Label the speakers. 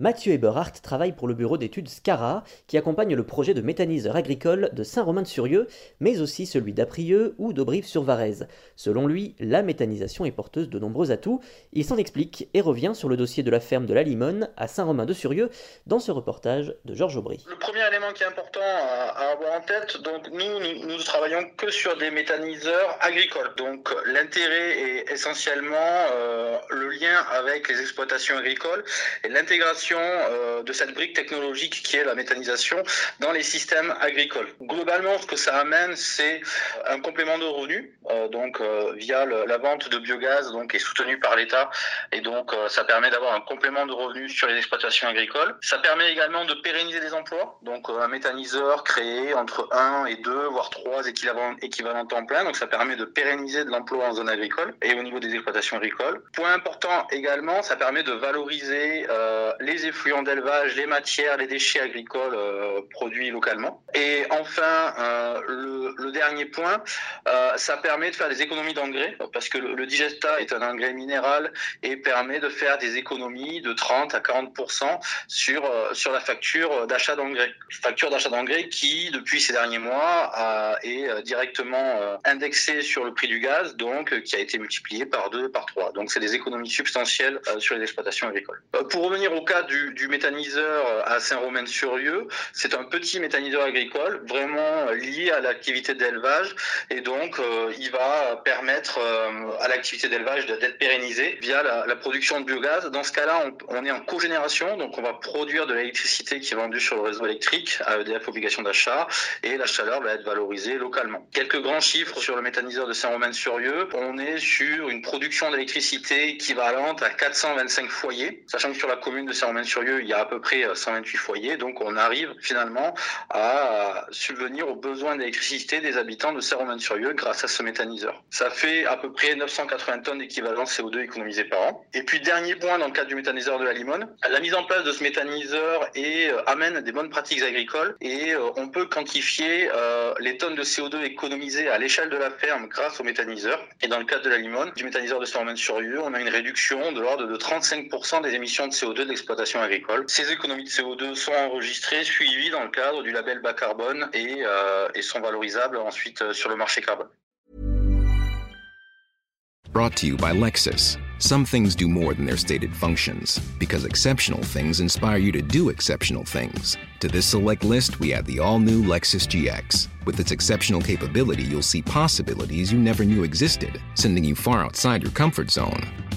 Speaker 1: Mathieu Eberhardt travaille pour le bureau d'études SCARA, qui accompagne le projet de méthaniseur agricole de Saint-Romain-de-Surieux, mais aussi celui d'Aprieux ou d'Aubrive-sur-Varèse. Selon lui, la méthanisation est porteuse de nombreux atouts. Il s'en explique et revient sur le dossier de la ferme de la Limone à Saint-Romain-de-Surieux dans ce reportage de Georges Aubry.
Speaker 2: Le premier élément qui est important à, avoir en tête, donc nous, nous, nous travaillons que sur des méthaniseurs agricoles. Donc l'intérêt est essentiellement euh, le avec les exploitations agricoles et l'intégration euh, de cette brique technologique qui est la méthanisation dans les systèmes agricoles. Globalement, ce que ça amène, c'est un complément de revenus, euh, donc euh, via la vente de biogaz, donc est soutenu par l'État, et donc ça permet d'avoir un complément de revenus sur les exploitations agricoles. Ça permet également de pérenniser des emplois, donc un méthaniseur créé entre 1 et 2, voire 3 équivalents, équivalents temps plein, donc ça permet de pérenniser de l'emploi en zone agricole et au niveau des exploitations agricoles. Point important également, ça permet de valoriser les effluents d'élevage, les matières, les déchets agricoles euh, produits localement. Et enfin, euh, le, dernier point, euh, ça permet de faire des économies d'engrais parce que le, digesta est un engrais minéral et permet de faire des économies de 30 à 40% sur sur la facture d'achat d'engrais. Facture d'achat d'engrais qui, depuis ces derniers mois, est directement indexée sur le prix du gaz, donc qui a été multiplié par 2, par 3. Donc c'est des économies substantielles sur les exploitations agricoles. pour revenir au cas du, méthaniseur à Saint-Romain-sur-Rieux. C'est un petit méthaniseur agricole, vraiment lié à l'activité d'élevage, et donc euh, il va permettre euh, à l'activité d'élevage d'être pérennisé via la, production de biogaz. Dans ce cas-là, on, est en cogénération, donc on va produire de l'électricité qui est vendue sur le réseau électrique à EDF obligation d'achat, et la chaleur va être valorisée localement. Quelques grands chiffres sur le méthaniseur de Saint-Romain-sur-Rieux. On est sur une production d'électricité à 425 foyers, sachant que sur la commune de Saint-Romain sur il y a à peu près 128 euh, foyers, donc on arrive finalement à subvenir aux besoins d'électricité des habitants de Saint-Romain-sur-Rieux grâce à ce méthaniseur. Ça fait à peu près 980 tonnes d'équivalent CO2 économisé par an. Et puis dernier point dans le cadre du méthaniseur de la Limone, la mise en place de ce méthaniseur et, euh, amène des bonnes pratiques agricoles et euh, on peut quantifier les tonnes de CO2 économisées à l'échelle de la ferme grâce au méthaniseur. Et dans le cadre de la Limone, du méthaniseur de Saint-Romain-sur-Rieux, on a une réduction de l'ordre de 35% des émissions de CO2 de l'exploitation agricole. Ces économies de CO2 sont enregistrées, suivies dans le cadre du label bas carbone et, euh, et sont valorisables ensuite euh, sur le marché carbone.
Speaker 3: Brought to you by Lexus. Some things do more than their stated functions, because exceptional things inspire you to do exceptional things. To this select list, we add the all new Lexus GX. With its exceptional capability, you'll see possibilities you never knew existed, sending you far outside your comfort zone.